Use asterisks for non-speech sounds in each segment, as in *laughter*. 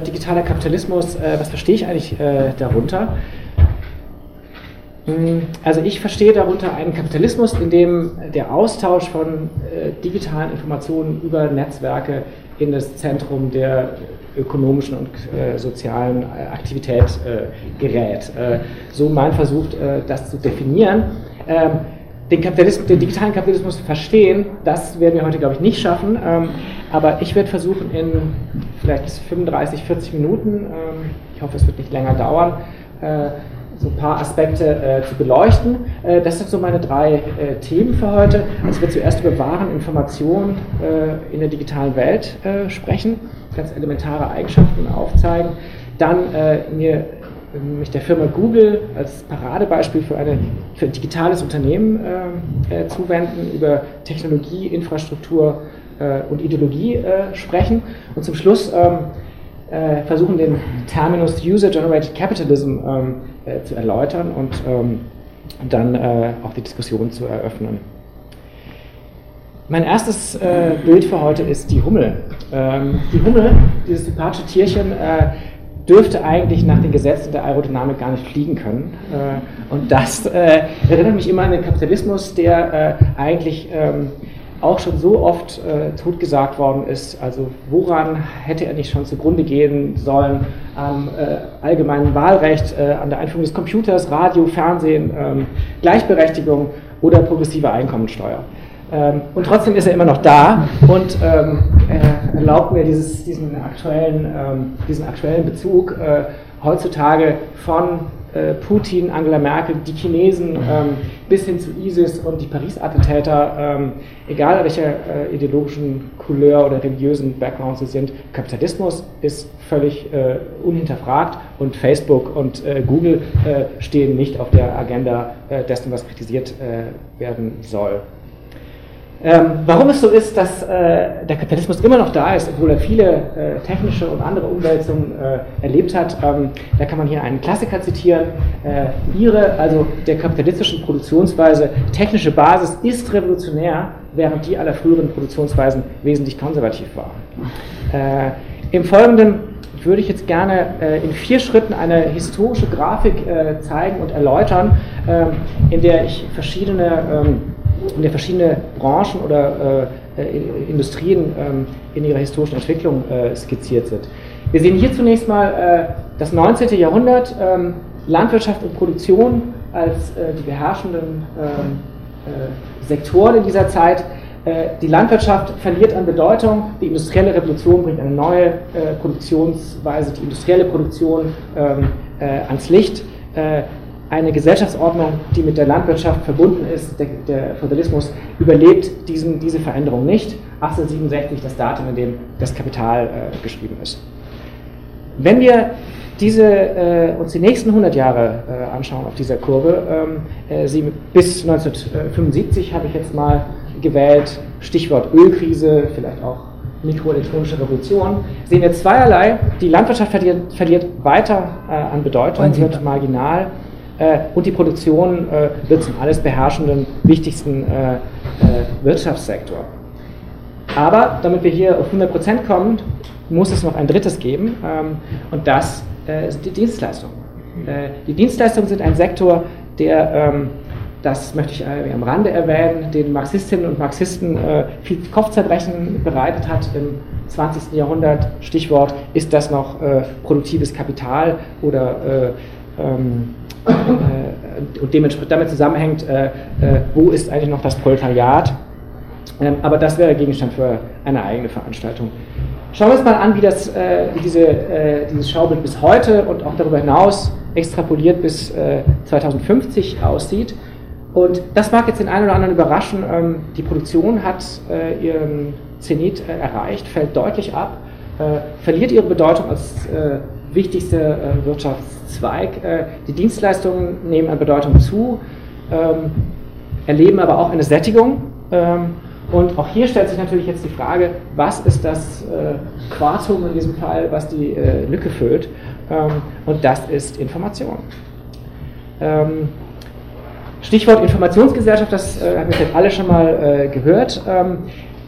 digitaler Kapitalismus, äh, was verstehe ich eigentlich äh, darunter? Hm, also ich verstehe darunter einen Kapitalismus, in dem der Austausch von äh, digitalen Informationen über Netzwerke in das Zentrum der ökonomischen und äh, sozialen äh, Aktivität äh, gerät. so mein Versuch, das zu definieren. Ähm, den, Kapitalismus, den digitalen Kapitalismus verstehen, das werden wir heute, glaube ich, nicht schaffen. Ähm, aber ich werde versuchen, in vielleicht 35, 40 Minuten, ähm, ich hoffe, es wird nicht länger dauern, äh, so ein paar Aspekte äh, zu beleuchten. Äh, das sind so meine drei äh, Themen für heute. Also wir zuerst über Waren, Informationen äh, in der digitalen Welt äh, sprechen, ganz elementare Eigenschaften aufzeigen. Dann mir mich der Firma Google als Paradebeispiel für, eine, für ein digitales Unternehmen zuwenden, über Technologie, Infrastruktur und Ideologie sprechen und zum Schluss ähm, äh, versuchen, den Terminus User-Generated Capitalism ähm, äh, zu erläutern und ähm, dann äh, auch die Diskussion zu eröffnen. Mein erstes äh, Bild für heute ist die Hummel. Ähm, die Hummel, dieses sympathische Tierchen, äh, dürfte eigentlich nach den Gesetzen der Aerodynamik gar nicht fliegen können. Äh, und das erinnert mich immer an den Kapitalismus, der eigentlich ähm, auch schon so oft äh, totgesagt worden ist. Also woran hätte er nicht schon zugrunde gehen sollen? Am äh, allgemeinen Wahlrecht, äh, an der Einführung des Computers, Radio, Fernsehen, ähm, Gleichberechtigung oder progressive Einkommensteuer. Ähm, und trotzdem ist er immer noch da und ähm, erlaubt mir dieses, diesen, aktuellen, ähm, diesen aktuellen Bezug äh, heutzutage von äh, Putin, Angela Merkel, die Chinesen ähm, bis hin zu ISIS und die Paris-Attentäter, ähm, egal welcher äh, ideologischen Couleur oder religiösen Background sie sind, Kapitalismus ist völlig äh, unhinterfragt und Facebook und äh, Google äh, stehen nicht auf der Agenda äh, dessen, was kritisiert werden soll. Ähm, warum es so ist, dass äh, der Kapitalismus immer noch da ist, obwohl er viele äh, technische und andere Umwälzungen äh, erlebt hat, ähm, da kann man hier einen Klassiker zitieren. Äh, ihre, also der kapitalistischen Produktionsweise, technische Basis ist revolutionär, während die aller früheren Produktionsweisen wesentlich konservativ waren. Äh, Im Folgenden würde ich jetzt gerne äh, in vier Schritten eine historische Grafik zeigen und erläutern, ähm, in der ich verschiedene in der verschiedene Branchen oder äh, äh, Industrien ähm, in ihrer historischen Entwicklung äh, skizziert sind. Wir sehen hier zunächst mal das 19. Jahrhundert, ähm, Landwirtschaft und Produktion als die beherrschenden ähm, äh, Sektoren in dieser Zeit. Die Landwirtschaft verliert an Bedeutung, die industrielle Revolution bringt eine neue Produktionsweise, die industrielle Produktion ans Licht eine Gesellschaftsordnung, die mit der Landwirtschaft verbunden ist, der, der Feudalismus, überlebt diesen, diese Veränderung nicht. 1867 das Datum, in dem das Kapital äh, geschrieben ist. Wenn wir diese, äh, uns die nächsten 100 Jahre äh, anschauen auf dieser Kurve, ähm, äh, sie, bis 1975 habe ich jetzt mal gewählt, Stichwort Ölkrise, vielleicht auch mikroelektronische Revolution, sehen wir zweierlei. Die Landwirtschaft verliert, verliert weiter äh, an Bedeutung, wird marginal und die Produktion äh, wird zum alles beherrschenden, wichtigsten äh, Wirtschaftssektor. Aber damit wir hier auf 100% kommen, muss es noch ein drittes geben ähm, und das sind die Dienstleistungen. die Dienstleistungen sind ein Sektor, der ähm, das möchte ich am Rande erwähnen, den Marxistinnen und Marxisten viel Kopfzerbrechen bereitet hat im 20. Jahrhundert. Stichwort, ist das noch produktives Kapital oder ähm, äh, und dementsprechend damit zusammenhängt, äh, äh, wo ist eigentlich noch das Proletariat. Ähm, aber das wäre Gegenstand für eine eigene Veranstaltung. Schauen wir uns mal an, wie, das, wie diese, dieses Schaubild bis heute und auch darüber hinaus extrapoliert bis 2050 aussieht. Und das mag jetzt den einen oder anderen überraschen. Ähm, die Produktion hat ihren Zenit erreicht, fällt deutlich ab, verliert ihre Bedeutung als wichtigster Wirtschafts Zweig. Äh, die Dienstleistungen nehmen an Bedeutung zu, ähm, erleben aber auch eine Sättigung. Ähm, und auch hier stellt sich natürlich jetzt die Frage, was ist das äh, Quartum in diesem Fall, was die äh, Lücke füllt? Ähm, und das ist Information. Stichwort Informationsgesellschaft, das haben wir jetzt alle schon mal gehört.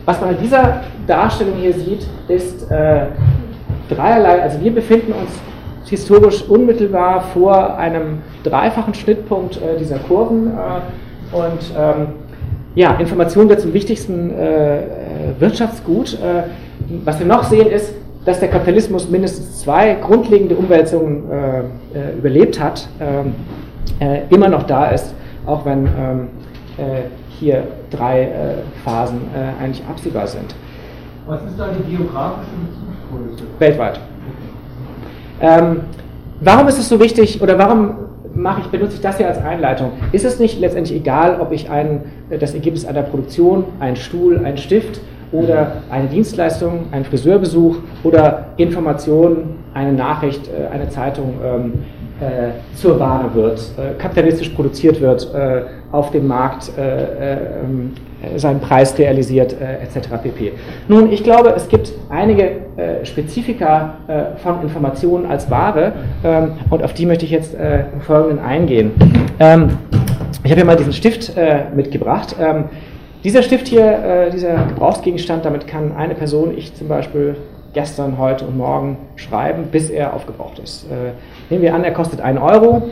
was man in dieser Darstellung hier sieht, ist dreierlei, also wir befinden uns historisch unmittelbar vor einem dreifachen Schnittpunkt äh, dieser Kurven äh, und ähm, ja, Information wird zum wichtigsten äh, äh Wirtschaftsgut. Äh, was wir noch sehen ist, dass der Kapitalismus mindestens zwei grundlegende Umwälzungen überlebt hat, ähm, immer noch da ist, auch wenn ähm, hier drei Phasen eigentlich absehbar sind. Was ist da die geografische Bezugsgröße? Weltweit. Ähm, warum ist es so wichtig oder warum mache ich, benutze ich das hier als Einleitung? Ist es nicht letztendlich egal, ob ich ein, das Ergebnis einer Produktion, einen Stuhl, einen Stift oder eine Dienstleistung, einen Friseurbesuch oder Informationen, eine Nachricht, äh, eine Zeitung ähm, äh, zur Ware wird, äh, kapitalistisch produziert wird, äh, auf dem Markt äh, ähm, seinen Preis realisiert, etc. pp. Nun, ich glaube, es gibt einige Spezifika von Informationen als Ware ähm, und auf die möchte ich jetzt im Folgenden eingehen. Ähm, ich habe hier mal diesen Stift mitgebracht. Dieser Stift hier, dieser Gebrauchsgegenstand, damit kann eine Person, ich zum Beispiel, gestern, heute und morgen schreiben, bis er aufgebraucht ist. Äh, nehmen wir an, er kostet 1 Euro.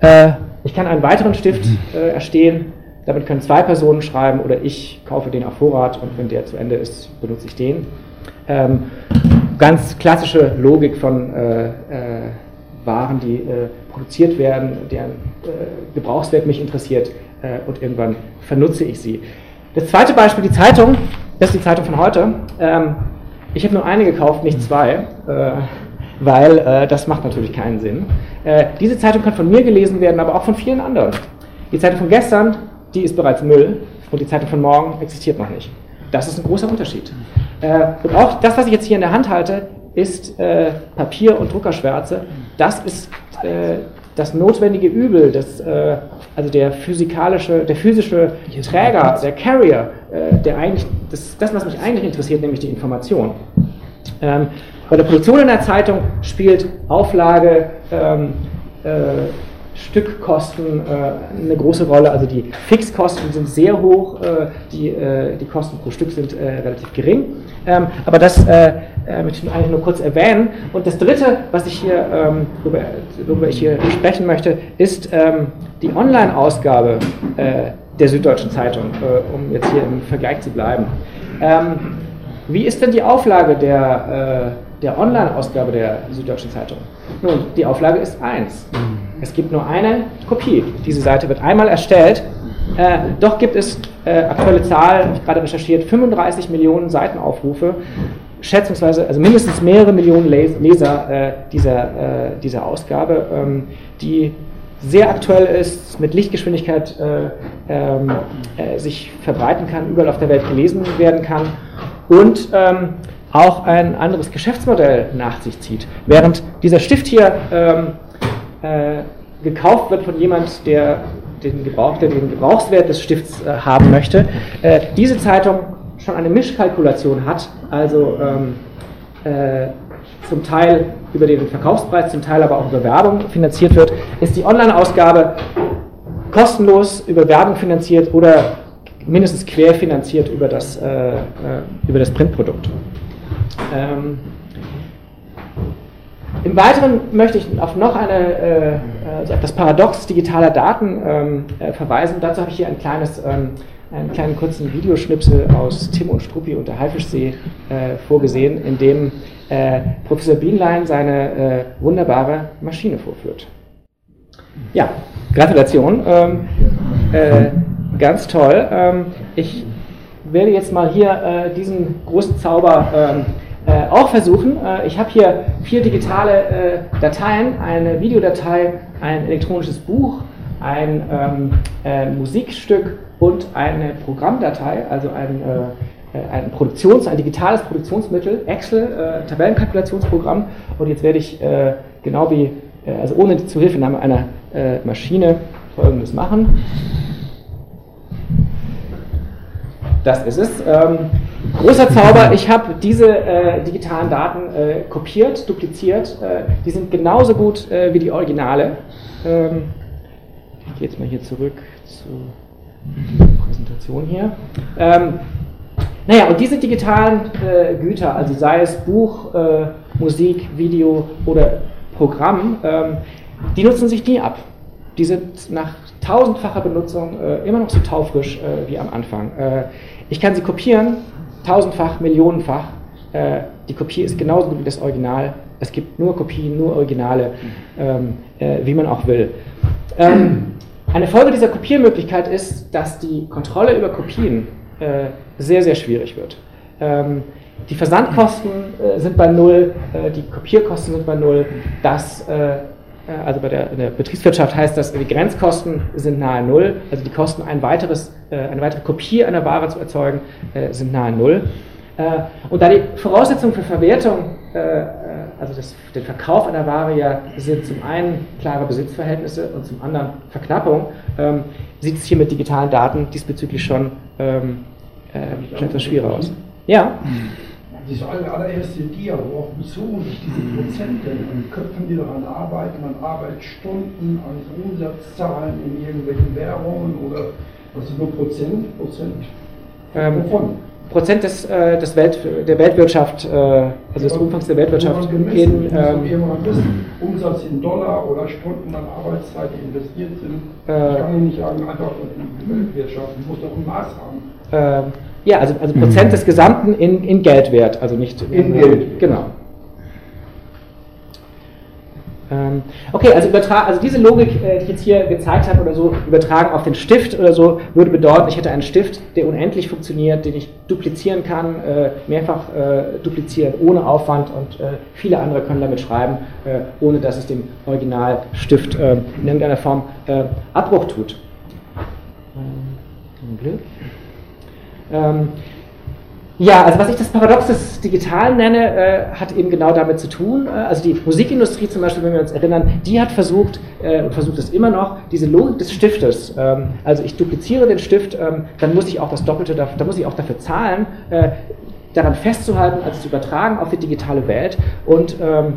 Äh, ich kann einen weiteren Stift äh, erstehen, damit können zwei Personen schreiben oder ich kaufe den auf Vorrat und wenn der zu Ende ist, benutze ich den. Ähm, ganz klassische Logik von äh, äh, Waren, die äh, produziert werden, deren Gebrauchswert mich interessiert und irgendwann vernutze ich sie. Das zweite Beispiel, die Zeitung, das ist die Zeitung von heute. Ähm, ich habe nur eine gekauft, nicht zwei, äh, weil äh, das macht natürlich keinen Sinn. Äh, diese Zeitung kann von mir gelesen werden, aber auch von vielen anderen. Die Zeitung von gestern, die ist bereits Müll und die Zeitung von morgen existiert noch nicht. Das ist ein großer Unterschied. Äh, und auch das, was ich jetzt hier in der Hand halte, ist äh, Papier und Druckerschwärze. Das ist äh, das notwendige Übel, das, äh, also der physikalische, der physische Träger, der Carrier, äh, der eigentlich, das, das, was mich eigentlich interessiert, nämlich die Information. Ähm, bei der Produktion in der Zeitung spielt Auflage, ähm, äh, Stückkosten äh, eine große Rolle. Also die Fixkosten sind sehr hoch, äh, die, äh, die Kosten pro Stück sind äh, relativ gering. Ähm, aber das äh, äh, möchte ich eigentlich nur kurz erwähnen. Und das Dritte, was ich hier, ähm, worüber, worüber, ich hier sprechen möchte, ist ähm, die Online-Ausgabe der Süddeutschen Zeitung, um jetzt hier im Vergleich zu bleiben. Ähm, wie ist denn die Auflage der, der Online-Ausgabe der Süddeutschen Zeitung? Nun, die Auflage ist 1. Es gibt nur eine Kopie. Diese Seite wird einmal erstellt. Äh, doch gibt es äh, aktuelle Zahlen, habe ich gerade recherchiert, 35 Millionen Seitenaufrufe, schätzungsweise, also mindestens mehrere Millionen Leser äh, dieser, äh, dieser Ausgabe, ähm, die sehr aktuell ist, mit Lichtgeschwindigkeit äh, ähm, äh, sich verbreiten kann, überall auf der Welt gelesen werden kann und ähm, auch ein anderes Geschäftsmodell nach sich zieht. Während dieser Stift hier ähm, äh, gekauft wird von jemand, der den, Gebrauch, der den Gebrauchswert des Stifts äh, haben möchte, äh, diese Zeitung schon eine Mischkalkulation hat, also ähm, äh, zum Teil über den Verkaufspreis, zum Teil aber auch über Werbung finanziert wird, ist die Online-Ausgabe kostenlos über Werbung finanziert oder mindestens querfinanziert über das, äh, äh, über das Printprodukt. Ähm, im Weiteren möchte ich auf noch eine, äh, also auf das Paradox digitaler Daten ähm, äh, verweisen. Dazu habe ich hier ein kleines, ähm, einen kleinen kurzen Videoschnipsel aus Tim und Struppi und der Haifischsee äh, vorgesehen, in dem äh, Professor Bienlein seine äh, wunderbare Maschine vorführt. Ja, Gratulation. Ähm, äh, ganz toll. Ähm, ich werde jetzt mal hier diesen großen Zauber ähm, äh, auch versuchen. Äh, ich habe hier vier digitale äh, Dateien, eine Videodatei, ein elektronisches Buch, ein ähm, äh, Musikstück und eine Programmdatei, also ein, äh, ein, Produktions-, ein digitales Produktionsmittel, Excel, Tabellenkalkulationsprogramm. Und jetzt werde ich genau wie, also ohne Zuhilfenahme einer Maschine folgendes machen. Das ist es. Ähm, großer Zauber, ich habe diese äh, digitalen Daten äh, kopiert, dupliziert. Äh, die sind genauso gut äh, wie die Originale. Ähm, ich gehe jetzt mal hier zurück zur Präsentation hier. Ähm, naja, und diese digitalen äh, Güter, also sei es Buch, äh, Musik, Video oder Programm, ähm, die nutzen sich nie ab. Die sind nach tausendfacher Benutzung immer noch so taufrisch wie am Anfang. Ich kann sie kopieren, tausendfach, millionenfach. Äh, die Kopie ist genauso gut wie das Original. Es gibt nur Kopien, nur Originale, ähm, äh, wie man auch will. Ähm, eine Folge dieser Kopiermöglichkeit ist, dass die Kontrolle über Kopien äh, sehr, sehr schwierig wird. Ähm, die Versandkosten äh, sind bei Null, äh, die Kopierkosten sind bei Null. Das, äh, also bei der, der, Betriebswirtschaft heißt das, die Grenzkosten sind nahe Null. Also die Kosten, ein weiteres, äh, eine weitere Kopie einer Ware zu erzeugen, sind nahe Null. und da die Voraussetzungen für Verwertung, also das, den Verkauf einer Ware ja sind zum einen klare Besitzverhältnisse und zum anderen Verknappung, ähm, sieht es hier mit digitalen Daten diesbezüglich schon ähm, etwas schwieriger aus. Ja. Diese allererste Dia, worauf bezogen sich diese Prozente an Köpfen, die daran arbeiten, an Arbeitsstunden, an Umsatzzahlen in irgendwelchen Währungen oder was sind nur Prozent? Prozent ähm, wovon? Prozent des, äh, des Welt, der Weltwirtschaft, äh, also ja, des Umfangs der Weltwirtschaft in ähm, Umsatz in Dollar oder Stunden an Arbeitszeit, die investiert sind. Äh, ich kann nicht sagen, einfach die Weltwirtschaft, die muss doch ein Maß haben. Ähm, ja, also, also Prozent mhm. des Gesamten in, in Geldwert, also nicht in, in Geld. Genau. Ähm, okay, also, also diese Logik, äh, die ich jetzt hier gezeigt habe oder so, übertragen auf den Stift oder so, würde bedeuten, ich hätte einen Stift, der unendlich funktioniert, den ich duplizieren kann, äh, mehrfach äh, duplizieren ohne Aufwand und äh, viele andere können damit schreiben, äh, ohne dass es dem Originalstift äh, in irgendeiner Form Abbruch tut. Ähm, Glück. Ähm, ja, also was ich das Paradox des Digitalen nenne, äh, hat eben genau damit zu tun. Äh, also die Musikindustrie zum Beispiel, wenn wir uns erinnern, die hat versucht äh, und versucht es immer noch, diese Logik des Stiftes. Ähm, also ich dupliziere den Stift, ähm, dann muss ich auch das Doppelte, da, dann muss ich auch dafür zahlen, äh, daran festzuhalten, also zu übertragen auf die digitale Welt. Und ähm,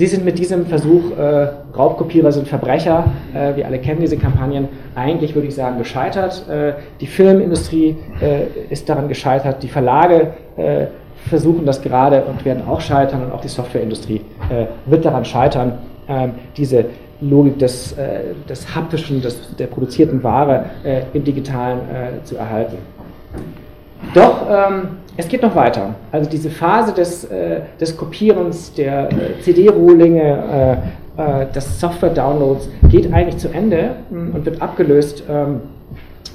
Sie sind mit diesem Versuch, äh, Raubkopierer sind Verbrecher, äh, wir alle kennen diese Kampagnen, eigentlich würde ich sagen gescheitert. Äh, die Filmindustrie äh, ist daran gescheitert, die Verlage äh, versuchen das gerade und werden auch scheitern und auch die Softwareindustrie äh, wird daran scheitern, ähm, diese Logik des, des haptischen, des, der produzierten Ware im digitalen zu erhalten. Doch ähm, es geht noch weiter. Also diese Phase des, äh, des Kopierens der äh, CD-Rohlinge, äh, äh des Software-Downloads geht eigentlich zu Ende hm, und wird abgelöst ähm,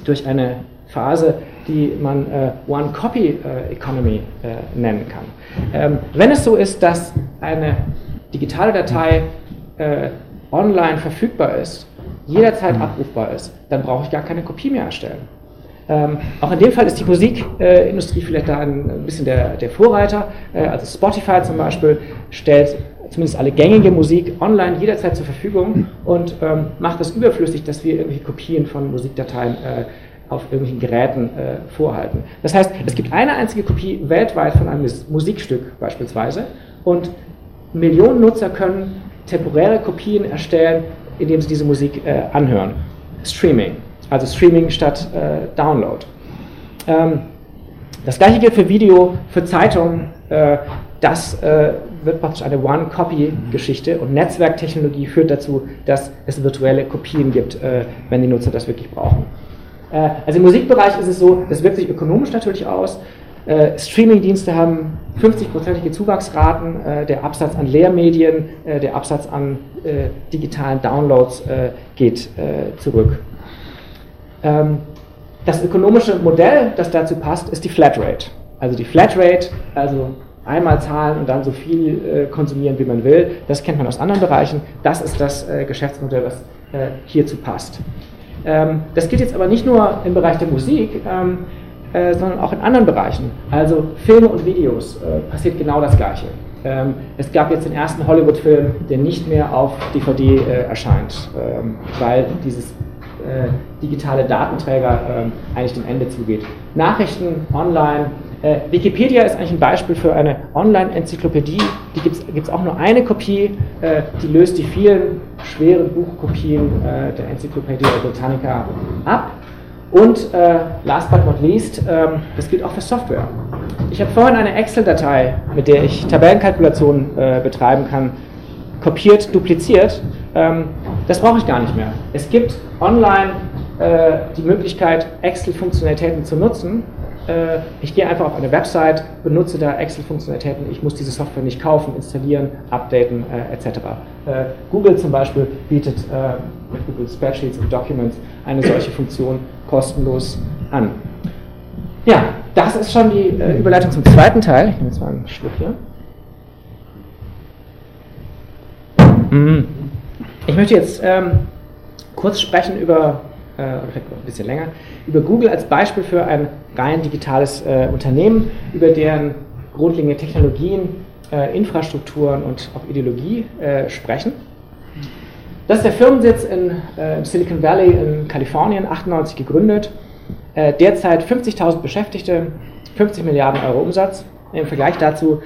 durch eine Phase, die man äh, One-Copy-Economy äh, nennen kann. Ähm, wenn es so ist, dass eine digitale Datei online verfügbar ist, jederzeit abrufbar ist, dann brauche ich gar keine Kopie mehr erstellen. Ähm, auch in dem Fall ist die Musikindustrie vielleicht da ein, ein, bisschen der, der Vorreiter. Äh, also Spotify zum Beispiel stellt zumindest alle gängige Musik online jederzeit zur Verfügung und ähm, macht es überflüssig, dass wir irgendwelche Kopien von Musikdateien äh, auf irgendwelchen Geräten äh, vorhalten. Das heißt, es gibt eine einzige Kopie weltweit von einem Musikstück beispielsweise und Millionen Nutzer können temporäre Kopien erstellen, indem sie diese Musik äh, anhören. Streaming. Also Streaming statt äh, Download. Ähm, das gleiche gilt für Video, für Zeitungen. Äh, das äh, wird praktisch eine One-Copy-Geschichte und Netzwerktechnologie führt dazu, dass es virtuelle Kopien gibt, äh, wenn die Nutzer das wirklich brauchen. Äh, also im Musikbereich ist es so, das wirkt sich ökonomisch natürlich aus. Äh, Streaming-Dienste haben 50-prozentige Zuwachsraten, der Absatz an Lehrmedien, der Absatz an digitalen Downloads geht zurück. Ähm, das ökonomische Modell, das dazu passt, ist die Flatrate. Also die Flatrate, also einmal zahlen und dann so viel äh, konsumieren, wie man will. Das kennt man aus anderen Bereichen. Das ist das äh, Geschäftsmodell, was äh, hierzu passt. Ähm, das gilt jetzt aber nicht nur im Bereich der Musik, ähm, äh, sondern auch in anderen Bereichen. Also Filme und Videos passiert genau das Gleiche. Es gab jetzt den ersten Hollywood-Film, der nicht mehr auf DVD erscheint, weil dieses äh, digitale Datenträger äh, eigentlich dem Ende zugeht. Nachrichten online. Äh, Wikipedia ist eigentlich ein Beispiel für eine Online-Enzyklopädie. Die gibt es auch nur eine Kopie, äh, die löst die vielen schweren Buchkopien äh, der Enzyklopädie Britannica ab. Und last but not least, ähm, das gilt auch für Software. ich habe vorhin eine Excel-Datei, mit der ich Tabellenkalkulationen betreiben kann, kopiert, dupliziert. Ähm, das brauche ich gar nicht mehr. Es gibt online äh, die Möglichkeit, Excel-Funktionalitäten zu nutzen. Äh, ich gehe einfach auf eine Website, benutze da Excel-Funktionalitäten. Ich muss diese Software nicht kaufen, installieren, updaten äh, etc. Äh, Google zum Beispiel bietet äh, mit Google Spreadsheets und Documents eine solche Funktion kostenlos an. Ja, das ist schon die äh, Überleitung zum zweiten Teil. Ich nehme jetzt mal einen Schluck hier. Mhm. Ich möchte jetzt ähm, kurz sprechen über, äh, ein bisschen länger, über Google als Beispiel für ein rein digitales äh, Unternehmen, über deren grundlegende Technologien, äh, Infrastrukturen und auch Ideologie äh, sprechen. Das ist der Firmensitz in, äh, Silicon Valley in Kalifornien, 98 gegründet, äh, derzeit 50.000 Beschäftigte, 50 Milliarden Euro Umsatz. Im Vergleich dazu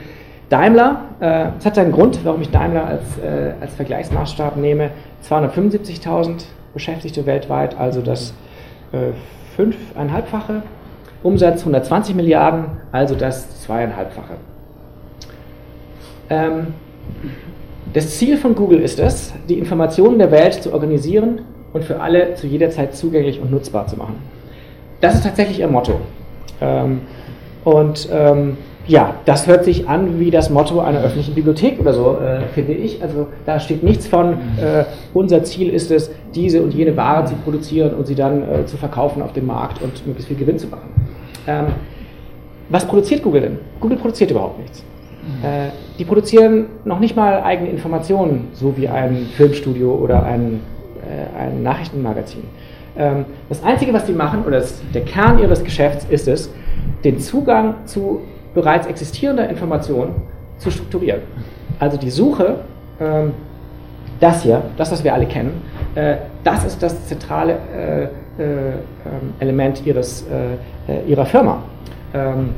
Daimler, äh, hat seinen Grund, warum ich Daimler als, äh, als Vergleichsmaßstab nehme, 275.000 Beschäftigte weltweit, also das äh, fünfeinhalbfache. Umsatz 120 Milliarden, also das zweieinhalbfache. Ähm, das Ziel von Google ist es, die Informationen der Welt zu organisieren und für alle zu jeder Zeit zugänglich und nutzbar zu machen. Das ist tatsächlich ihr Motto. Ähm, und ähm, ja, das hört sich an wie das Motto einer öffentlichen Bibliothek oder so, äh, finde ich. Also da steht nichts von, äh, unser Ziel ist es, diese und jene Ware zu produzieren und sie dann äh, zu verkaufen auf dem Markt und möglichst viel Gewinn zu machen. Ähm, was produziert Google denn? Google produziert überhaupt nichts. Äh, die produzieren noch nicht mal eigene Informationen, so wie ein Filmstudio oder ein, äh, ein Nachrichtenmagazin. Ähm, das Einzige, was sie machen, oder das, der Kern ihres Geschäfts ist es, den Zugang zu bereits existierender Information zu strukturieren. Also die Suche, ähm, das hier, das, was wir alle kennen, äh, das ist das zentrale äh, äh, Element ihres, äh, äh, ihrer Firma. Ähm,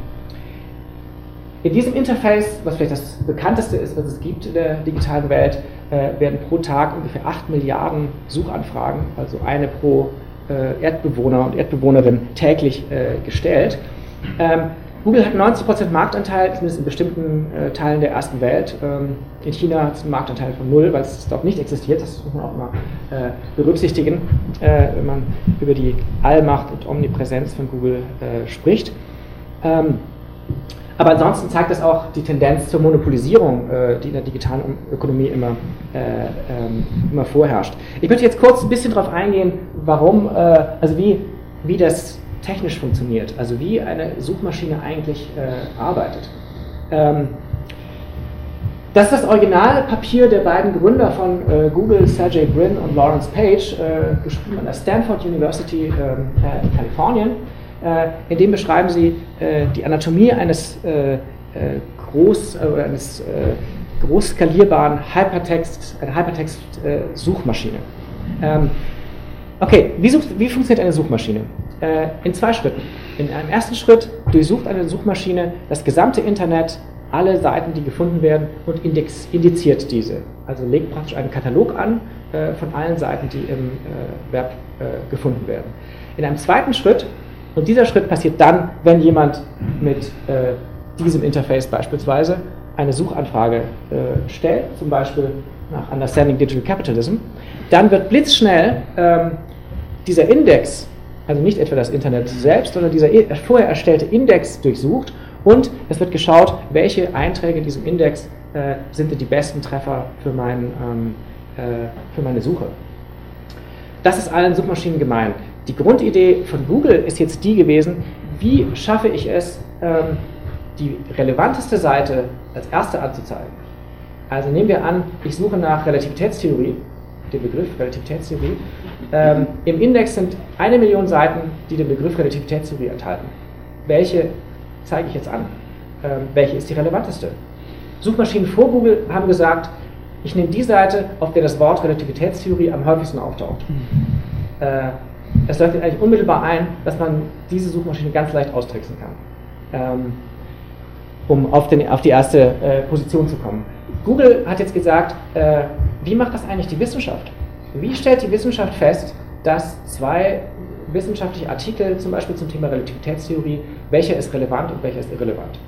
in diesem Interface, was vielleicht das bekannteste ist, was es gibt in der digitalen Welt, äh, werden pro Tag ungefähr 8 Milliarden Suchanfragen, also eine pro Erdbewohner und Erdbewohnerin täglich gestellt. Ähm, Google hat 90% Marktanteil, zumindest in bestimmten äh, Teilen der ersten Welt. Ähm, in China hat es einen Marktanteil von null, weil es dort nicht existiert. Das muss man auch mal äh, berücksichtigen, äh, wenn man über die Allmacht und Omnipräsenz von Google äh, spricht. Ähm, aber ansonsten zeigt es auch die Tendenz zur Monopolisierung, äh, die in der digitalen Ökonomie immer, äh, ähm, immer vorherrscht. Ich möchte jetzt kurz ein bisschen darauf eingehen, warum, also wie, wie das technisch funktioniert, also wie eine Suchmaschine eigentlich äh, arbeitet. Ähm, das ist das Originalpapier der beiden Gründer von äh, Google, Sergey Brin und Lawrence Page, äh, geschrieben an der Stanford University ähm, äh, in Kalifornien. Äh, in dem beschreiben sie äh, die Anatomie eines groß oder eines groß skalierbaren Hypertext, eine Hypertext-Suchmaschine. Ähm, okay, wie, sucht, wie funktioniert eine Suchmaschine? Äh, in zwei Schritten. In einem ersten Schritt durchsucht eine Suchmaschine das gesamte Internet, alle Seiten, die gefunden werden, und index, indiziert diese. Also legt praktisch einen Katalog an äh, von allen Seiten, die im äh, Web äh, gefunden werden. In einem zweiten Schritt, und dieser Schritt passiert dann, wenn jemand mit äh, diesem Interface beispielsweise eine Suchanfrage äh, stellt, zum Beispiel nach Understanding Digital Capitalism, dann wird blitzschnell ähm, dieser Index also nicht etwa das Internet selbst, sondern dieser vorher erstellte Index durchsucht und es wird geschaut, welche Einträge in diesem Index äh, sind die besten Treffer für, mein, ähm, äh, für meine Suche. Das ist allen Suchmaschinen gemein. Die Grundidee von Google ist jetzt die gewesen, wie schaffe ich es, ähm, die relevanteste Seite als erste anzuzeigen. Also nehmen wir an, ich suche nach Relativitätstheorie, den Begriff Relativitätstheorie, ähm, Im Index sind eine Million Seiten, die den Begriff Relativitätstheorie enthalten. Welche zeige ich jetzt an? Ähm, welche ist die relevanteste? Suchmaschinen vor Google haben gesagt, ich nehme die Seite, auf der das Wort Relativitätstheorie am häufigsten auftaucht. Mhm. Äh, es leuchtet eigentlich unmittelbar ein, dass man diese Suchmaschine ganz leicht austricksen kann, ähm, um auf, den, auf, die erste äh, Position zu kommen. Google hat jetzt gesagt, äh, wie macht das eigentlich die Wissenschaft? Wie stellt die Wissenschaft fest, dass zwei wissenschaftliche Artikel, zum Beispiel zum Thema Relativitätstheorie, welcher ist relevant und welcher ist irrelevant.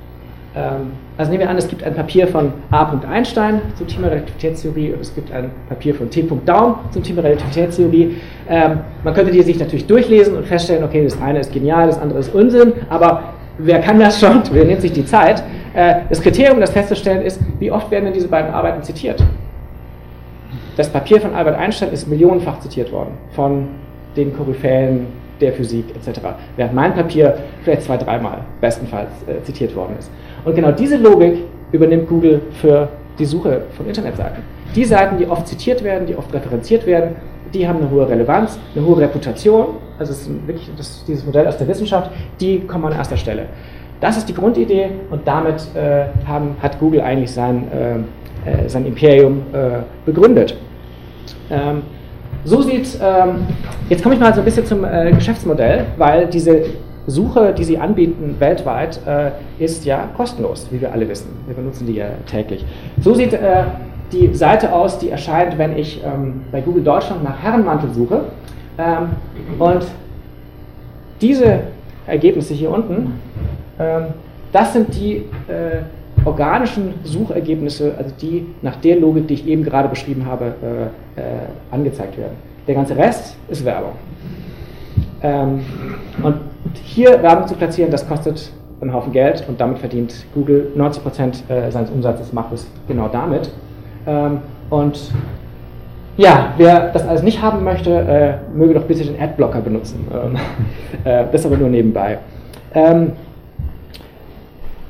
Ähm, also nehmen wir an, es gibt ein Papier von A. Einstein zum Thema Relativitätstheorie und es gibt ein Papier von T. Daum zum Thema Relativitätstheorie. Ähm, man könnte die sich natürlich durchlesen und feststellen, okay, das eine ist genial, das andere ist Unsinn, aber wer kann das schon? Wer nimmt sich die Zeit? Äh, das Kriterium, das festzustellen ist, wie oft werden denn diese beiden Arbeiten zitiert? Das Papier von Albert Einstein ist millionenfach zitiert worden von den Koryphäen der Physik etc. Während mein Papier vielleicht zwei, dreimal bestenfalls äh, zitiert worden ist. Und genau diese Logik übernimmt Google für die Suche von Internetseiten. Die Seiten, die oft zitiert werden, die oft referenziert werden, die haben eine hohe Relevanz, eine hohe Reputation, also es ist wirklich das, dieses Modell aus der Wissenschaft, die kommen an erster Stelle. Das ist die Grundidee und damit äh, haben, hat Google eigentlich sein, äh, äh sein Imperium äh, begründet. Ähm, so sieht, ähm, jetzt komme ich mal so ein bisschen zum äh, Geschäftsmodell, weil diese Suche, die sie anbieten weltweit, ist ja kostenlos, wie wir alle wissen. Wir benutzen die ja täglich. So sieht die Seite aus, die erscheint, wenn ich ähm, bei Google Deutschland nach Herrenmantel suche. Ähm, und diese Ergebnisse hier unten, ähm, das sind die äh, organischen Suchergebnisse, also die nach der Logik, die ich eben gerade beschrieben habe, äh, äh, angezeigt werden. Der ganze Rest ist Werbung. Ähm, und hier Werbung zu platzieren, das kostet einen Haufen Geld und damit verdient Google 90% äh, seines Umsatzes, macht es genau damit. Ähm, und ja, wer das alles nicht haben möchte, äh, möge doch bitte den Adblocker benutzen. Ähm, *laughs* äh, das aber nur nebenbei. Ähm,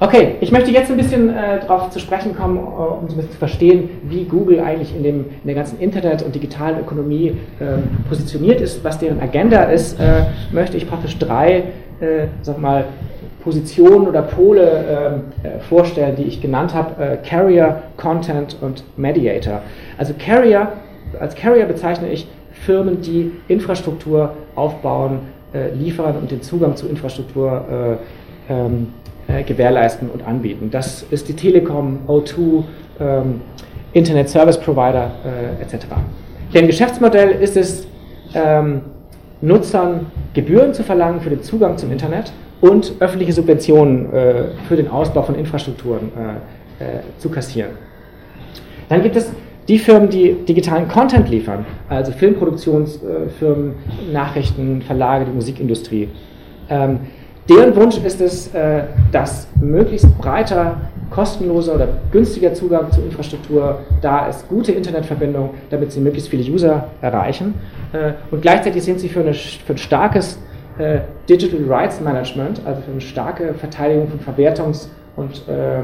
Okay, ich möchte jetzt ein bisschen äh, darauf zu sprechen kommen, äh, um zu verstehen, wie Google eigentlich in, dem, in der ganzen Internet- und digitalen Ökonomie äh, positioniert ist, was deren Agenda ist, äh, möchte ich praktisch drei, äh, sag mal, Positionen oder Pole ähm, äh, vorstellen, die ich genannt habe, Carrier, Content und Mediator. Also Carrier, als Carrier bezeichne ich Firmen, die Infrastruktur aufbauen, liefern und den Zugang zu Infrastruktur ähm, äh, gewährleisten und anbieten. Das ist die Telekom, O2, ähm, Internet Service Provider äh, etc. Deren Geschäftsmodell ist es, ähm, Nutzern Gebühren zu verlangen für den Zugang zum Internet und öffentliche Subventionen äh, für den Ausbau von Infrastrukturen äh, äh, zu kassieren. Dann gibt es die Firmen, die digitalen Content liefern, also Filmproduktionsfirmen, Nachrichten, Verlage, die Musikindustrie. Ähm, Deren Wunsch ist es, äh, dass möglichst breiter, kostenloser oder günstiger Zugang zur Infrastruktur da ist, gute Internetverbindung, damit sie möglichst viele User erreichen. Äh, und gleichzeitig sind sie für, eine, für ein starkes äh, Digital Rights Management, also für eine starke Verteidigung von Verwertungs- und ähm, äh,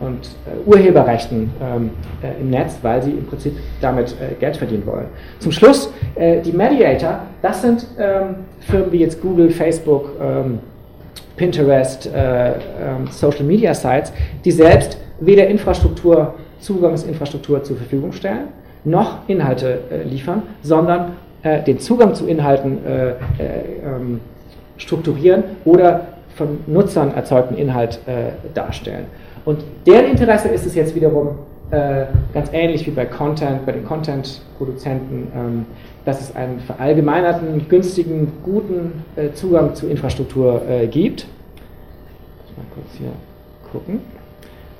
und äh, Urheberrechten ähm, äh, im Netz, weil sie im Prinzip damit Geld verdienen wollen. Zum Schluss, die Mediator, das sind ähm, Firmen wie jetzt Google, Facebook, ähm, Pinterest, Social Media Sites, die selbst weder Infrastruktur, Zugangsinfrastruktur zur Verfügung stellen, noch Inhalte liefern, sondern den Zugang zu Inhalten strukturieren oder von Nutzern erzeugten Inhalt darstellen. Und deren Interesse ist es jetzt wiederum äh, ganz ähnlich wie bei Content, bei den Content-Produzenten, ähm, dass es einen verallgemeinerten, günstigen, guten äh, Zugang zu Infrastruktur äh, gibt. Mal kurz hier gucken.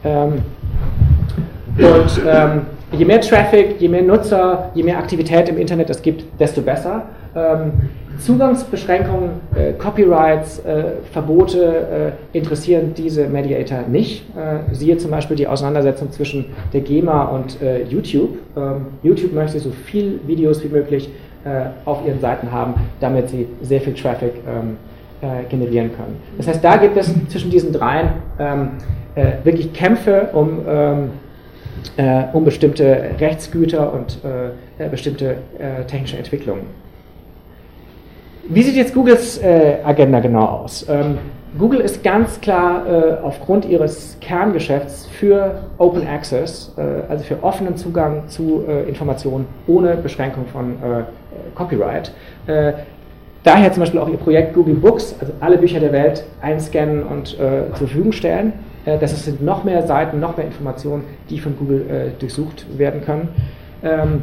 Ähm, und ähm, je mehr Traffic, je mehr Nutzer, je mehr Aktivität im Internet es gibt, desto besser. Zugangsbeschränkungen, äh, Copyrights, äh, Verbote äh, interessieren diese Mediator nicht. Äh, siehe zum Beispiel die Auseinandersetzung zwischen der GEMA und äh, YouTube. Ähm, YouTube möchte so viel Videos wie möglich äh, auf ihren Seiten haben, damit sie sehr viel Traffic ähm, generieren können. Das heißt, da gibt es zwischen diesen dreien ähm, wirklich Kämpfe um, ähm, um bestimmte Rechtsgüter und bestimmte technische Entwicklungen. Wie sieht jetzt Googles äh, Agenda genau aus? Ähm, Google ist ganz klar äh, aufgrund ihres Kerngeschäfts für Open Access, äh, also für offenen Zugang zu äh, Informationen ohne Beschränkung von äh, Copyright. Äh, daher zum Beispiel auch ihr Projekt Google Books, also alle Bücher der Welt einscannen und zur Verfügung stellen. das sind noch mehr Seiten, noch mehr Informationen, die von Google durchsucht werden können. Ähm,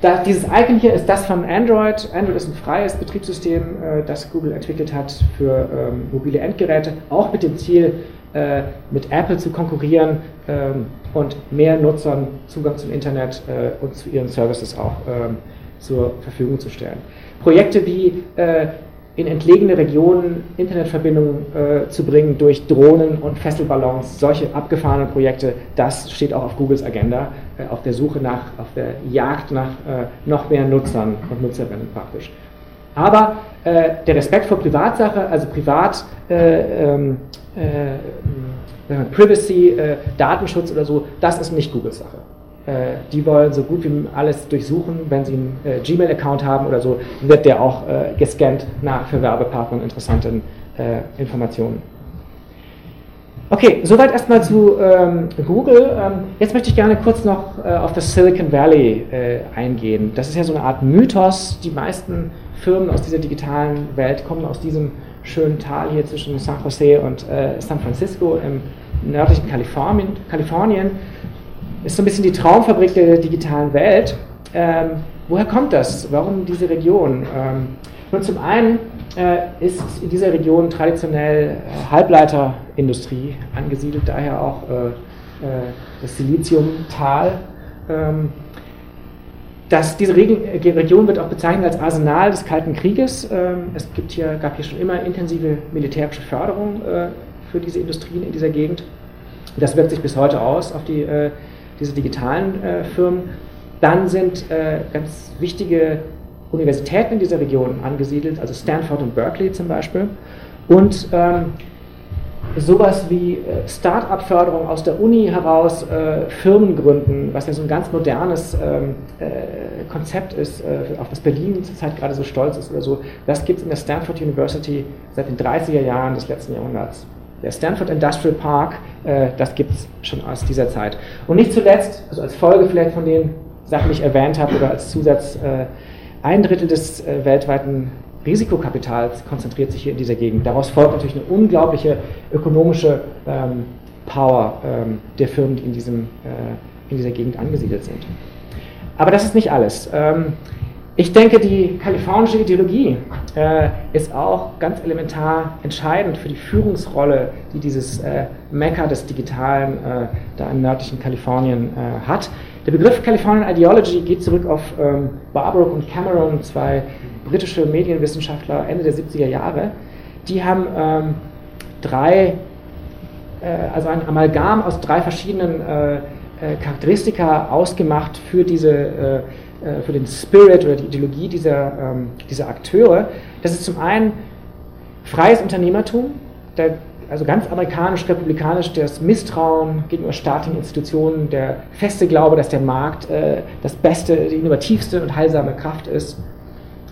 da, dieses Icon hier ist das von Android. Android ist ein freies Betriebssystem, äh, das Google entwickelt hat für ähm, mobile Endgeräte, auch mit dem Ziel, äh, mit Apple zu konkurrieren ähm, und mehr Nutzern Zugang zum Internet äh, und zu ihren Services auch ähm, zur Verfügung zu stellen. Projekte wie äh, in entlegene Regionen Internetverbindungen äh, zu bringen durch Drohnen und Fesselballons, solche abgefahrenen Projekte, das steht auch auf Googles Agenda, äh, auf der Suche nach, auf der Jagd nach äh, noch mehr Nutzern und Nutzerinnen praktisch. Aber äh, der Respekt vor Privatsache, also Privat, äh, ähm, äh, Privacy, Datenschutz oder so, das ist nicht Googles Sache. Äh, die wollen so gut wie alles durchsuchen. Wenn sie einen äh, Gmail-Account haben oder so, wird der auch äh, gescannt nach für Werbepartnern interessanten äh, Informationen. Okay, soweit erstmal zu ähm, Google. Ähm, jetzt möchte ich gerne kurz noch äh, auf das Silicon Valley äh, eingehen. Das ist ja so eine Art Mythos. Die meisten Firmen aus dieser digitalen Welt kommen aus diesem schönen Tal hier zwischen San Jose und San Francisco im nördlichen Kalifornien. Kalifornien ist so ein bisschen die Traumfabrik der digitalen Welt. Ähm, woher kommt das? Warum diese Region? Ähm, nun, zum einen äh, ist in dieser Region traditionell äh, Halbleiterindustrie angesiedelt, daher auch äh, äh das Siliziumtal. Ähm, das, diese Region wird auch bezeichnet als Arsenal des Kalten Krieges. Ähm, es gibt hier, gab hier schon immer intensive militärische Förderung äh, für diese Industrien in dieser Gegend. Das wirkt sich bis heute aus auf die äh, diese digitalen äh, Firmen. Dann sind äh, ganz wichtige Universitäten in dieser Region angesiedelt, also Stanford und Berkeley zum Beispiel. Und ähm, sowas wie äh, Start-up-Förderung aus der Uni heraus, äh, Firmen gründen, was ja so ein ganz modernes ähm, äh, Konzept ist, äh, auf das Berlin zurzeit gerade so stolz ist oder so, das gibt es in der Stanford University seit den 30er Jahren des letzten Jahrhunderts. Der Stanford Industrial Park, äh, das gibt es schon aus dieser Zeit. Und nicht zuletzt, also als Folge vielleicht von den Sachen, die ich erwähnt habe, oder als Zusatz, äh, ein Drittel des äh, weltweiten Risikokapitals konzentriert sich hier in dieser Gegend. Daraus folgt natürlich eine unglaubliche ökonomische ähm, Power ähm, der Firmen, die in, diesem, äh, in dieser Gegend angesiedelt sind. Aber das ist nicht alles. Ähm, ich denke, die kalifornische Ideologie äh, ist auch ganz elementar entscheidend für die Führungsrolle, die dieses äh, Mekka des Digitalen äh, da im nördlichen Kalifornien äh, hat. Der Begriff Californian Ideology geht zurück auf ähm, Barbrook und Cameron, zwei britische Medienwissenschaftler Ende der 70er Jahre. Die haben ähm, drei, äh, also ein Amalgam aus drei verschiedenen äh, Charakteristika ausgemacht für diese äh, für den Spirit oder die Ideologie dieser, ähm, dieser Akteure. Das ist zum einen freies Unternehmertum, der, also ganz amerikanisch, republikanisch, das Misstrauen gegenüber staatlichen Institutionen, der feste Glaube, dass der Markt äh, das beste, die innovativste und heilsame Kraft ist.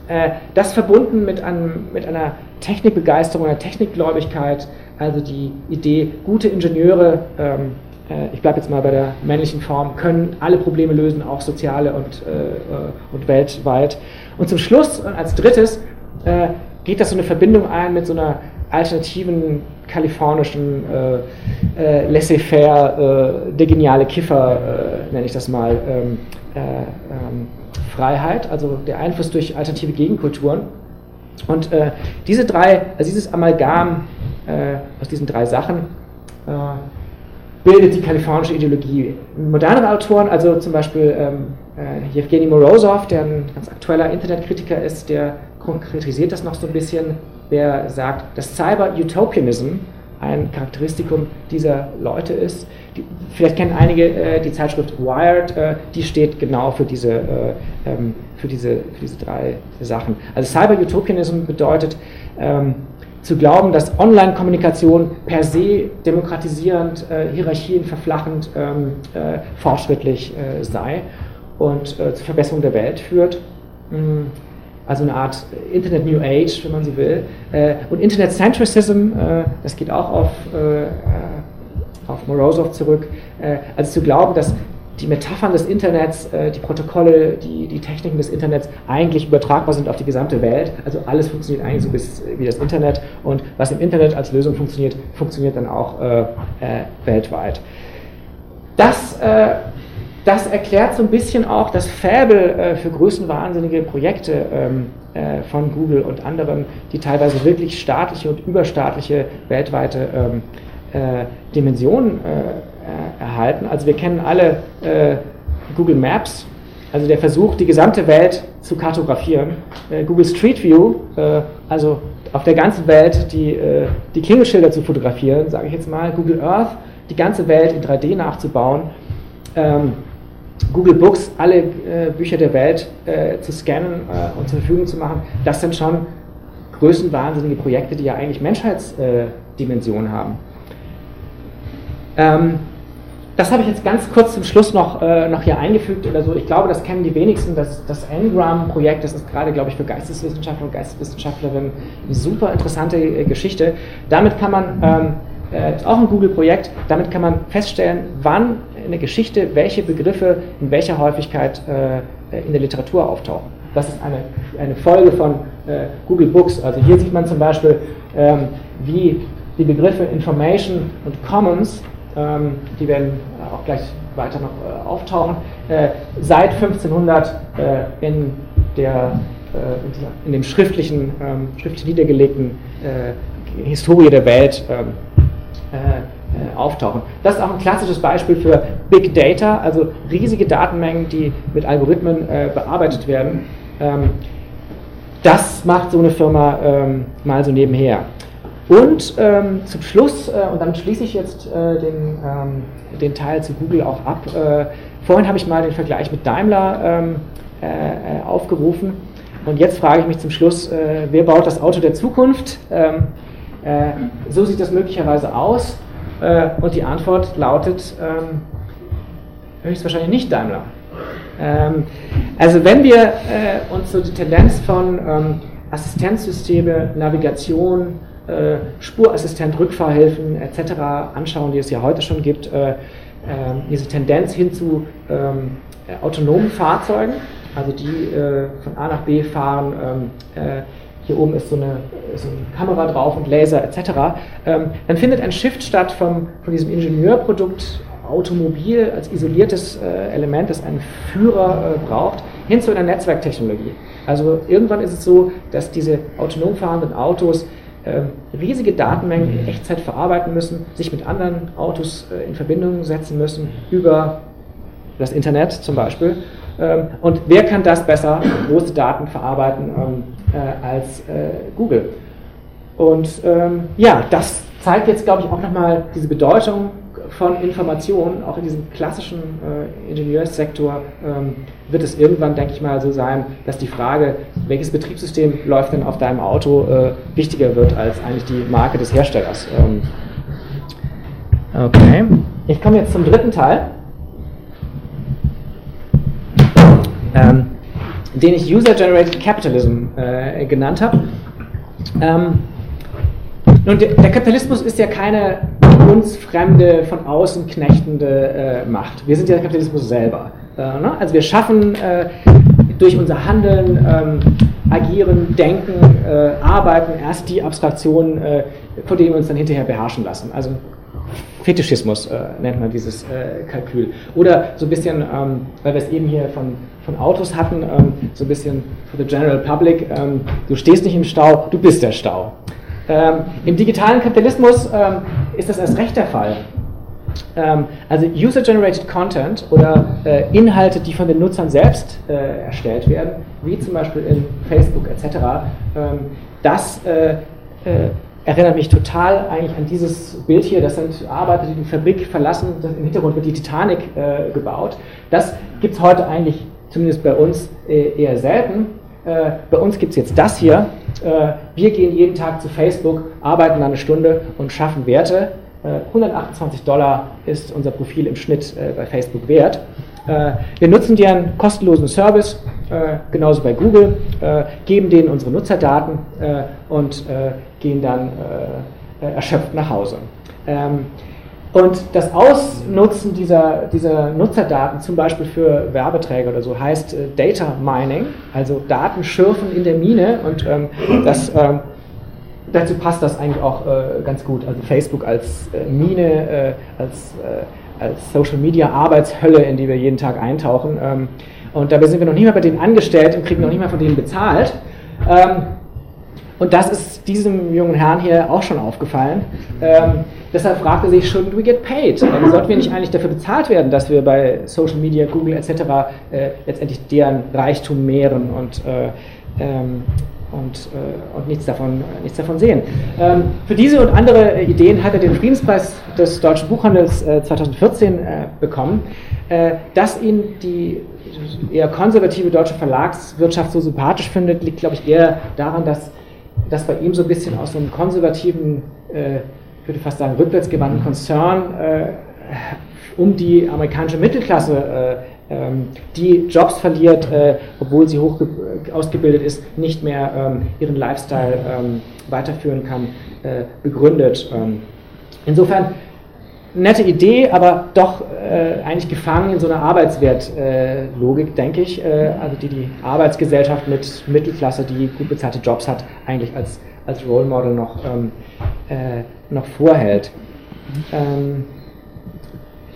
Äh, das verbunden mit, einem, mit einer Technikbegeisterung, einer Technikgläubigkeit, also die Idee, gute Ingenieure ähm, äh, ich bleibe jetzt mal bei der männlichen Form, können alle Probleme lösen, auch soziale und, äh, äh und weltweit. Und zum Schluss als drittes äh, geht das so eine Verbindung ein mit so einer alternativen kalifornischen äh, äh, laissez-faire, der geniale Kiffer, nenne ich das mal, ähm, ähm, Freiheit, also der Einfluss durch alternative Gegenkulturen. Und diese drei, also dieses Amalgam aus diesen drei Sachen, bildet die kalifornische Ideologie. Modernere Autoren, also zum Beispiel ähm, äh, Morozov, der ein ganz aktueller Internetkritiker ist, der konkretisiert das noch so ein bisschen, der sagt, dass Cyber-Utopianism ein Charakteristikum dieser Leute ist. Die, vielleicht kennen einige äh, die Zeitschrift Wired, äh, die steht genau für diese, äh, ähm, für diese, für diese drei Sachen. Also Cyber-Utopianism bedeutet, ähm, zu glauben, dass Online-Kommunikation per se demokratisierend, äh, Hierarchien verflachend, ähm, äh, fortschrittlich äh, sei und äh, zur Verbesserung der Welt führt. Mm, also eine Art Internet New Age, wenn man sie will. Äh, und Internet Centricism, äh, das geht auch auf, auf Morozov zurück. also zu glauben, dass die Metaphern des Internets, äh, die Protokolle, die, die Techniken des Internets eigentlich übertragbar sind auf die gesamte Welt. Also alles funktioniert eigentlich so bis, wie das Internet und was im Internet als Lösung funktioniert, funktioniert dann auch äh, äh, weltweit. Das, äh, das erklärt so ein bisschen auch das Fabel äh, für größenwahnsinnige Projekte ähm, äh, von Google und anderen, die teilweise wirklich staatliche und überstaatliche weltweite ähm, äh, Dimensionen äh, erhalten. Also wir kennen alle äh, Google Maps, also der Versuch, die gesamte Welt zu kartografieren. Äh, Google Street View, also auf der ganzen Welt die, die Klingelschilder zu fotografieren, sage ich jetzt mal. Google Earth, die ganze Welt in 3D nachzubauen. Ähm, Google Books, alle äh, Bücher der Welt äh, zu scannen äh, und zur Verfügung zu machen, das sind schon größenwahnsinnige Projekte, die ja eigentlich Menschheitsdimensionen haben. Ähm, das habe ich jetzt ganz kurz zum Schluss noch, äh, noch hier eingefügt oder so. Ich glaube, das kennen die wenigsten. Das, das Ngram-Projekt, das ist gerade, glaube ich, für Geisteswissenschaftler und Geisteswissenschaftlerinnen eine super interessante äh, Geschichte. Damit kann man ähm, äh, ist auch ein Google-Projekt. Damit kann man feststellen, wann in der Geschichte welche Begriffe in welcher Häufigkeit äh, in der Literatur auftauchen. Das ist eine, eine Folge von äh, Google Books. Also hier sieht man zum Beispiel, ähm, wie die Begriffe Information und Commons, die werden auch gleich weiter noch äh, auftauchen, äh, seit 1500 äh, in, der, äh, in dem schriftlichen, ähm, schriftlich niedergelegten Historie der Welt ähm, äh, auftauchen. Das ist auch ein klassisches Beispiel für Big Data, also riesige Datenmengen, die mit Algorithmen äh, bearbeitet werden. Ähm, das macht so eine Firma ähm, mal so nebenher. Und ähm, zum Schluss, äh, und damit schließe ich jetzt äh, den, ähm, den Teil zu Google auch ab. Äh, vorhin habe ich mal den Vergleich mit Daimler ähm, äh, aufgerufen. Und jetzt frage ich mich zum Schluss, wer baut das Auto der Zukunft? Ähm, äh, so sieht das möglicherweise aus. Äh, und die Antwort lautet ähm, höchstwahrscheinlich nicht Daimler. Ähm, also wenn wir äh, uns so die Tendenz von Assistenzsysteme, Navigation, äh, Spurassistent, Rückfahrhilfen etc. anschauen, die es ja heute schon gibt, äh, ähm, diese Tendenz hin zu ähm, autonomen Fahrzeugen, also die von A nach B fahren, ähm, hier oben ist so eine, so eine Kamera drauf und Laser etc., ähm, dann findet ein Shift statt vom, von diesem Ingenieurprodukt Automobil als isoliertes äh, Element, das einen Führer äh, braucht, hin zu einer Netzwerktechnologie. Also irgendwann ist es so, dass diese autonom fahrenden Autos äh, riesige Datenmengen in Echtzeit verarbeiten müssen, sich mit anderen Autos äh, in Verbindung setzen müssen, über das Internet zum Beispiel. Ähm, und wer kann das besser, große Daten verarbeiten, ähm, äh, als äh, Google? Und ähm, ja, das zeigt jetzt, glaube ich, auch nochmal diese Bedeutung von Informationen, auch in diesem klassischen äh, Ingenieurssektor ähm, wird es irgendwann, denke ich mal, so sein, dass die Frage, welches Betriebssystem läuft denn auf deinem Auto, äh, wichtiger wird als eigentlich die Marke des Herstellers. Ähm, okay, ich komme jetzt zum dritten Teil. ähm, den ich User-Generated Capitalism äh, genannt habe. Nun, der, Kapitalismus ist ja keine uns fremde, von außen knechtende äh, Macht. Wir sind ja der Kapitalismus selber. Äh, ne? Also wir schaffen äh, durch unser Handeln, ähm, Agieren, Denken, äh, Arbeiten erst die Abstraktionen, äh, von denen wir uns dann hinterher beherrschen lassen. Also Fetischismus äh, nennt man dieses Kalkül. Oder so ein bisschen, ähm, weil wir es eben hier von, von Autos hatten, ähm, so ein bisschen for the general public, ähm, du stehst nicht im Stau, du bist der Stau. Ähm, Im digitalen Kapitalismus ähm, ist das erst recht der Fall. Ähm, also User-Generated Content oder äh, Inhalte, die von den Nutzern selbst äh, erstellt werden, wie zum Beispiel in Facebook etc., das äh, äh erinnert mich total eigentlich an dieses Bild hier. Das sind Arbeiter, die die Fabrik verlassen. Im Hintergrund wird die Titanic äh, gebaut. Das gibt es heute eigentlich, zumindest bei uns, äh, eher selten. Äh, bei uns gibt es jetzt das hier. Äh, wir gehen jeden Tag zu Facebook, arbeiten eine Stunde und schaffen Werte. 128 äh, Dollar ist unser Profil im Schnitt äh, bei Facebook wert. Wir nutzen deren kostenlosen Service, genauso bei Google, geben denen unsere Nutzerdaten und gehen dann äh, äh, erschöpft nach Hause. Ähm, und das Ausnutzen dieser, dieser Nutzerdaten, zum Beispiel für Werbeträger oder so, heißt äh, Data Mining, also Daten schürfen in der Mine. Und ähm, das, ähm, dazu passt das eigentlich auch äh, ganz gut. Also Facebook als äh, Mine, äh, als als Social Media Arbeitshölle, in die wir jeden Tag eintauchen. Ähm, und dabei sind wir noch nicht mal bei denen angestellt und kriegen noch nicht mal von denen bezahlt. Ähm, und das ist diesem jungen Herrn hier auch schon aufgefallen. Deshalb fragte er sich, shouldn't we get paid? Ähm, sollten wir nicht eigentlich dafür bezahlt werden, dass wir bei Social Media, Google etc. Äh, letztendlich deren Reichtum mehren und, äh, ähm, und, äh, und nichts, davon, nichts davon sehen? Ähm, für diese und andere Ideen hat er den Friedenspreis des deutschen Buchhandels 2014 äh, äh, bekommen. Äh, dass ihn die eher konservative deutsche Verlagswirtschaft so sympathisch findet, liegt, glaube ich, eher daran, dass das bei ihm so ein bisschen aus einem konservativen, äh, ich würde fast sagen, rückwärtsgewandten Konzern äh, um die amerikanische Mittelklasse, äh, ähm, die Jobs verliert, äh, obwohl sie hoch ausgebildet ist, nicht mehr ähm, ihren Lifestyle ähm, weiterführen kann, begründet. Insofern nette Idee, aber doch eigentlich gefangen in so einer Arbeitswertlogik, denke ich, also die die Arbeitsgesellschaft mit Mittelklasse, die gut bezahlte Jobs hat, eigentlich als, als Role Model noch, noch vorhält. Ähm,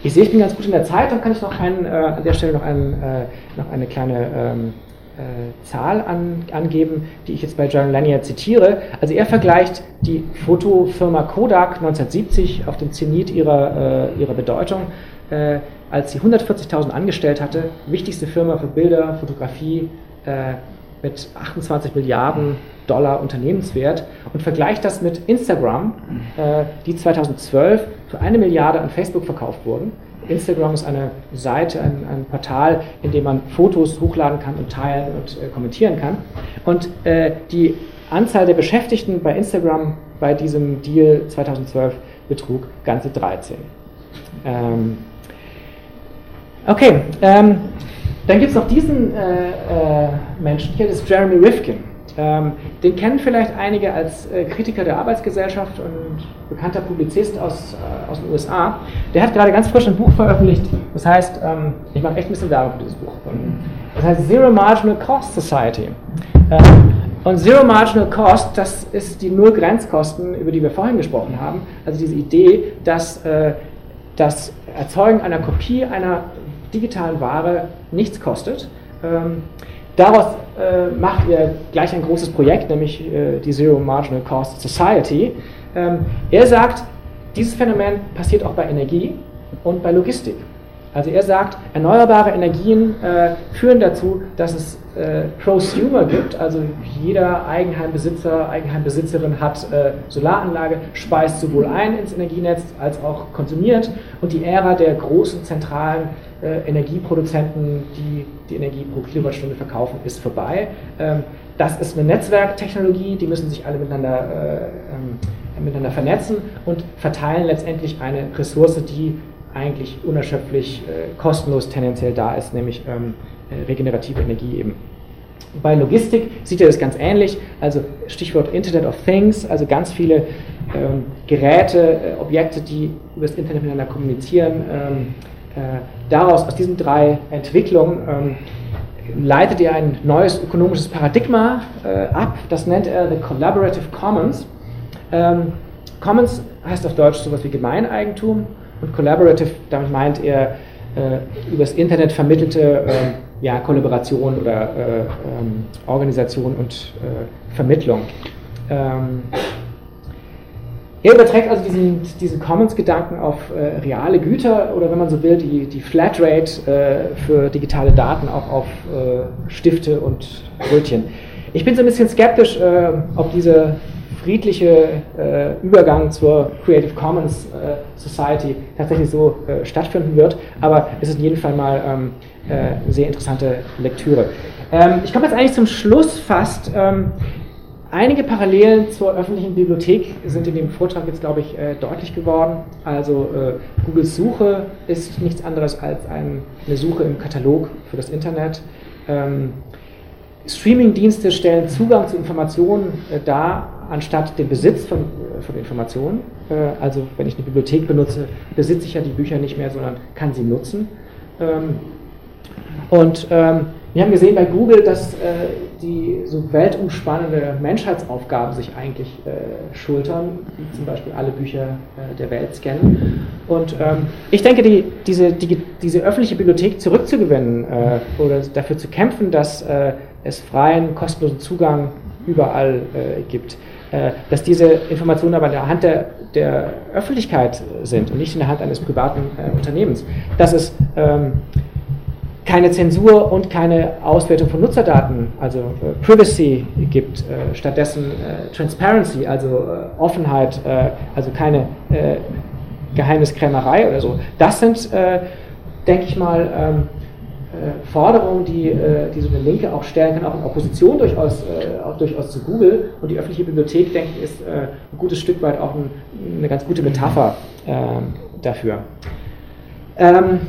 ich sehe, ich bin ganz gut in der Zeit, dann kann ich noch einen, äh, an der Stelle noch, einen, äh, noch eine kleine ähm, äh, Zahl an, angeben, die ich jetzt bei John Lanier zitiere. Also er vergleicht die Fotofirma Kodak 1970 auf dem Zenit ihrer, äh, ihrer Bedeutung, äh, als sie 140.000 angestellt hatte, wichtigste Firma für Bilder, Fotografie äh, mit 28 Milliarden Dollar Unternehmenswert und vergleicht das mit Instagram, äh, die 2012 für eine Milliarde an Facebook verkauft wurden Instagram ist eine Seite, ein, ein, Portal, in dem man Fotos hochladen kann und teilen und äh, kommentieren kann. Und äh, die Anzahl der Beschäftigten bei Instagram bei diesem Deal 2012 betrug ganze 13. Ähm, okay, ähm, dann gibt es noch diesen Menschen hier, das ist Jeremy Rifkin. Ähm, den kennen vielleicht einige als äh, Kritiker der Arbeitsgesellschaft und bekannter Publizist aus, äh, aus den USA. Der hat gerade ganz frisch ein Buch veröffentlicht, das heißt, ähm, ich mache echt ein bisschen Werbung für dieses Buch. Das heißt Zero Marginal Cost Society. Ähm, und Zero Marginal Cost, das ist die Null-Grenzkosten, über die wir vorhin gesprochen haben. Also diese Idee, dass äh, das Erzeugen einer Kopie einer digitalen Ware nichts kostet. Daraus äh, macht er gleich ein großes Projekt, nämlich äh, die Zero Marginal Cost Society. Ähm, er sagt, dieses Phänomen passiert auch bei Energie und bei Logistik. Also er sagt, erneuerbare Energien äh, führen dazu, dass es äh, Prosumer gibt, also jeder Eigenheimbesitzer, Eigenheimbesitzerin hat äh, Solaranlage, speist sowohl ein ins Energienetz als auch konsumiert und die Ära der großen zentralen äh, Energieproduzenten, die die Energie pro Kilowattstunde verkaufen, ist vorbei. Ähm, das ist eine Netzwerktechnologie, die müssen sich alle miteinander, äh, ähm, miteinander vernetzen und verteilen letztendlich eine Ressource, die eigentlich unerschöpflich äh, kostenlos tendenziell da ist, nämlich ähm, äh, regenerative Energie eben. Bei Logistik sieht er das ganz ähnlich, also Stichwort Internet of Things, also ganz viele ähm, Geräte, äh, Objekte, die über das Internet miteinander kommunizieren. Ähm, äh, daraus, aus diesen drei Entwicklungen, ähm, leitet er ein neues ökonomisches Paradigma äh, ab, das nennt er the Collaborative Commons. Ähm, Commons heißt auf Deutsch sowas wie Gemeineigentum und Collaborative, damit meint er äh, übers Internet vermittelte äh, ja, Kollaboration oder äh, ähm, Organisation und äh, Vermittlung. Ähm, er überträgt also diesen, diesen Commons-Gedanken auf äh, reale Güter oder wenn man so will, die, die Flatrate äh, für digitale Daten auch auf Stifte und Brötchen. Ich bin so ein bisschen skeptisch, ob dieser friedliche äh, Übergang zur Creative Commons äh, Society tatsächlich so stattfinden wird, aber es ist in jedem Fall mal ähm, eine sehr interessante Lektüre. Ähm, ich komme jetzt eigentlich zum Schluss fast. Ähm, Einige Parallelen zur öffentlichen Bibliothek sind in dem Vortrag jetzt, glaube ich, äh, deutlich geworden. Also äh, Googles Suche ist nichts anderes als ein, eine Suche im Katalog für das Internet. Ähm, Streaming-Dienste stellen Zugang zu Informationen äh, dar, anstatt den Besitz von, äh, von Informationen. Äh, also wenn ich eine Bibliothek benutze, besitze ich ja die Bücher nicht mehr, sondern kann sie nutzen. Ähm, und ähm, wir haben gesehen bei Google, dass äh, die so weltumspannende Menschheitsaufgaben sich eigentlich schultern, wie zum Beispiel alle Bücher der Welt scannen. Und ähm, ich denke, die, diese, die, diese öffentliche Bibliothek zurückzugewinnen oder dafür zu kämpfen, dass es freien, kostenlosen Zugang überall gibt, dass diese Informationen aber in der Hand der, der Öffentlichkeit sind und nicht in der Hand eines privaten Unternehmens. Das ist ähm, keine Zensur und keine Auswertung von Nutzerdaten, also äh, Privacy gibt, äh, stattdessen äh, Transparency, also äh, Offenheit, äh, also keine äh, Geheimniskrämerei oder so. Das sind, denke ich mal, ähm, Forderungen, die, die so eine Linke auch stellen kann, auch in Opposition durchaus, auch durchaus zu Google. Und die öffentliche Bibliothek, denke ich, ist ein gutes Stück weit auch ein, eine ganz gute Metapher ähm, dafür. Ähm,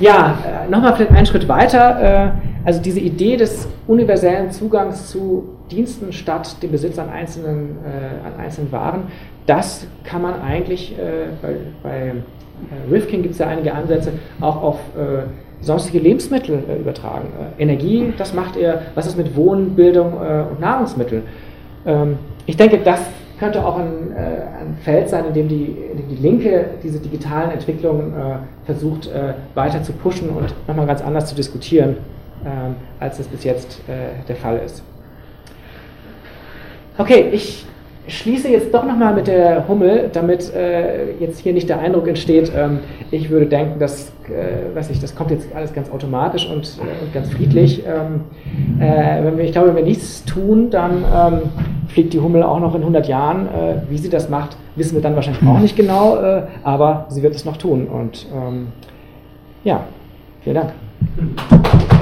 ja, äh, nochmal vielleicht einen Schritt weiter. Äh, also diese Idee des universellen Zugangs zu Diensten statt dem Besitz an einzelnen, äh, an einzelnen Waren, das kann man eigentlich, bei, bei Rifkin gibt es ja einige Ansätze, auch auf sonstige Lebensmittel übertragen. Energie, das macht er, was ist mit Wohnen, Bildung und Nahrungsmittel? Ähm, ich denke, das könnte auch ein, äh, ein Feld sein, in dem die, in dem die Linke diese digitalen Entwicklungen äh, versucht äh, weiter zu pushen und nochmal ganz anders zu diskutieren, ähm, als es bis jetzt äh, der Fall ist. Okay, ich schließe jetzt doch nochmal mit der Hummel, damit äh, jetzt hier nicht der Eindruck entsteht, ähm, ich würde denken, dass, äh, weiß ich, das kommt jetzt alles ganz automatisch und, äh, und ganz friedlich. Ähm, äh, wenn wir, ich glaube, wenn wir nichts tun, dann ähm, fliegt die Hummel auch noch in 100 Jahren. Äh, wie sie das macht, wissen wir dann wahrscheinlich auch nicht genau, äh, aber sie wird es noch tun. Und ähm, ja, vielen Dank. *laughs*